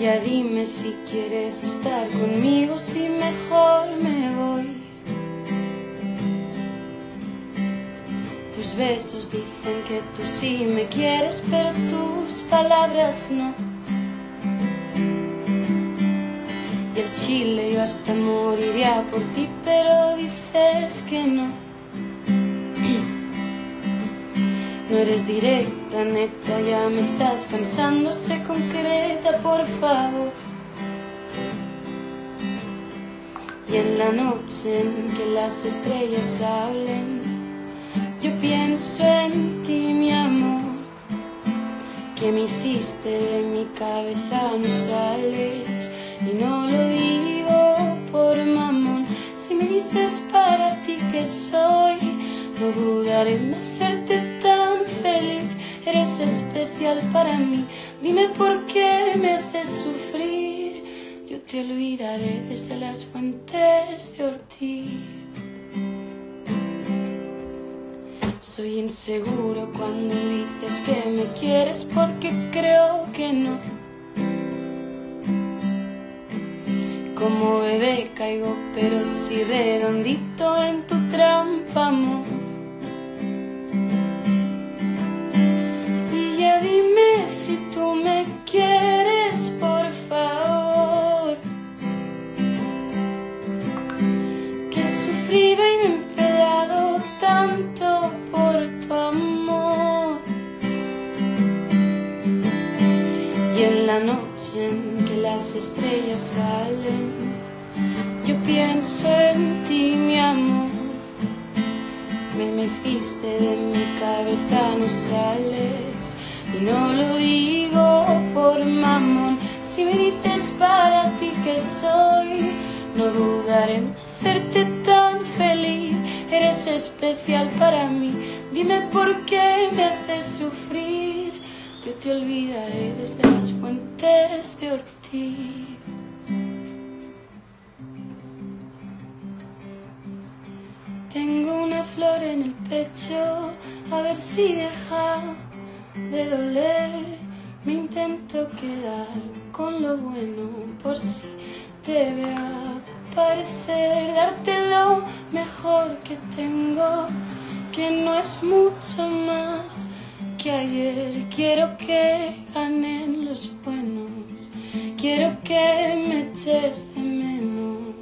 Ya dime si quieres estar conmigo, si mejor me voy. Tus besos dicen que tú sí me quieres, pero tus palabras no. Y el chile yo hasta moriría por ti, pero dices que no. No eres directa, neta, ya me estás cansando, sé concreta, por favor. Y en la noche en que las estrellas hablen, yo pienso en ti, mi amor, que me hiciste de mi cabeza, no sales, y no lo digo por mamón. Si me dices para ti que soy, no dudaré en. Especial para mí, dime por qué me haces sufrir. Yo te olvidaré desde las fuentes de Ortiz. Soy inseguro cuando dices que me quieres porque creo que no. Como bebé caigo, pero sí redondito en tu trampa, amor. Y en la noche en que las estrellas salen, yo pienso en ti, mi amor. Me meciste de mi cabeza, no sales. Y no lo digo por mamón. Si me dices para ti que soy, no dudaré en hacerte tan feliz. Eres especial para mí. Dime por qué me haces sufrir. Yo te olvidaré desde las fuentes de Ortiz. Tengo una flor en el pecho, a ver si deja de doler. Me intento quedar con lo bueno por si te veo aparecer, darte lo mejor que tengo, que no es mucho más que ayer. Quiero que ganen los buenos, quiero que me eches de menos.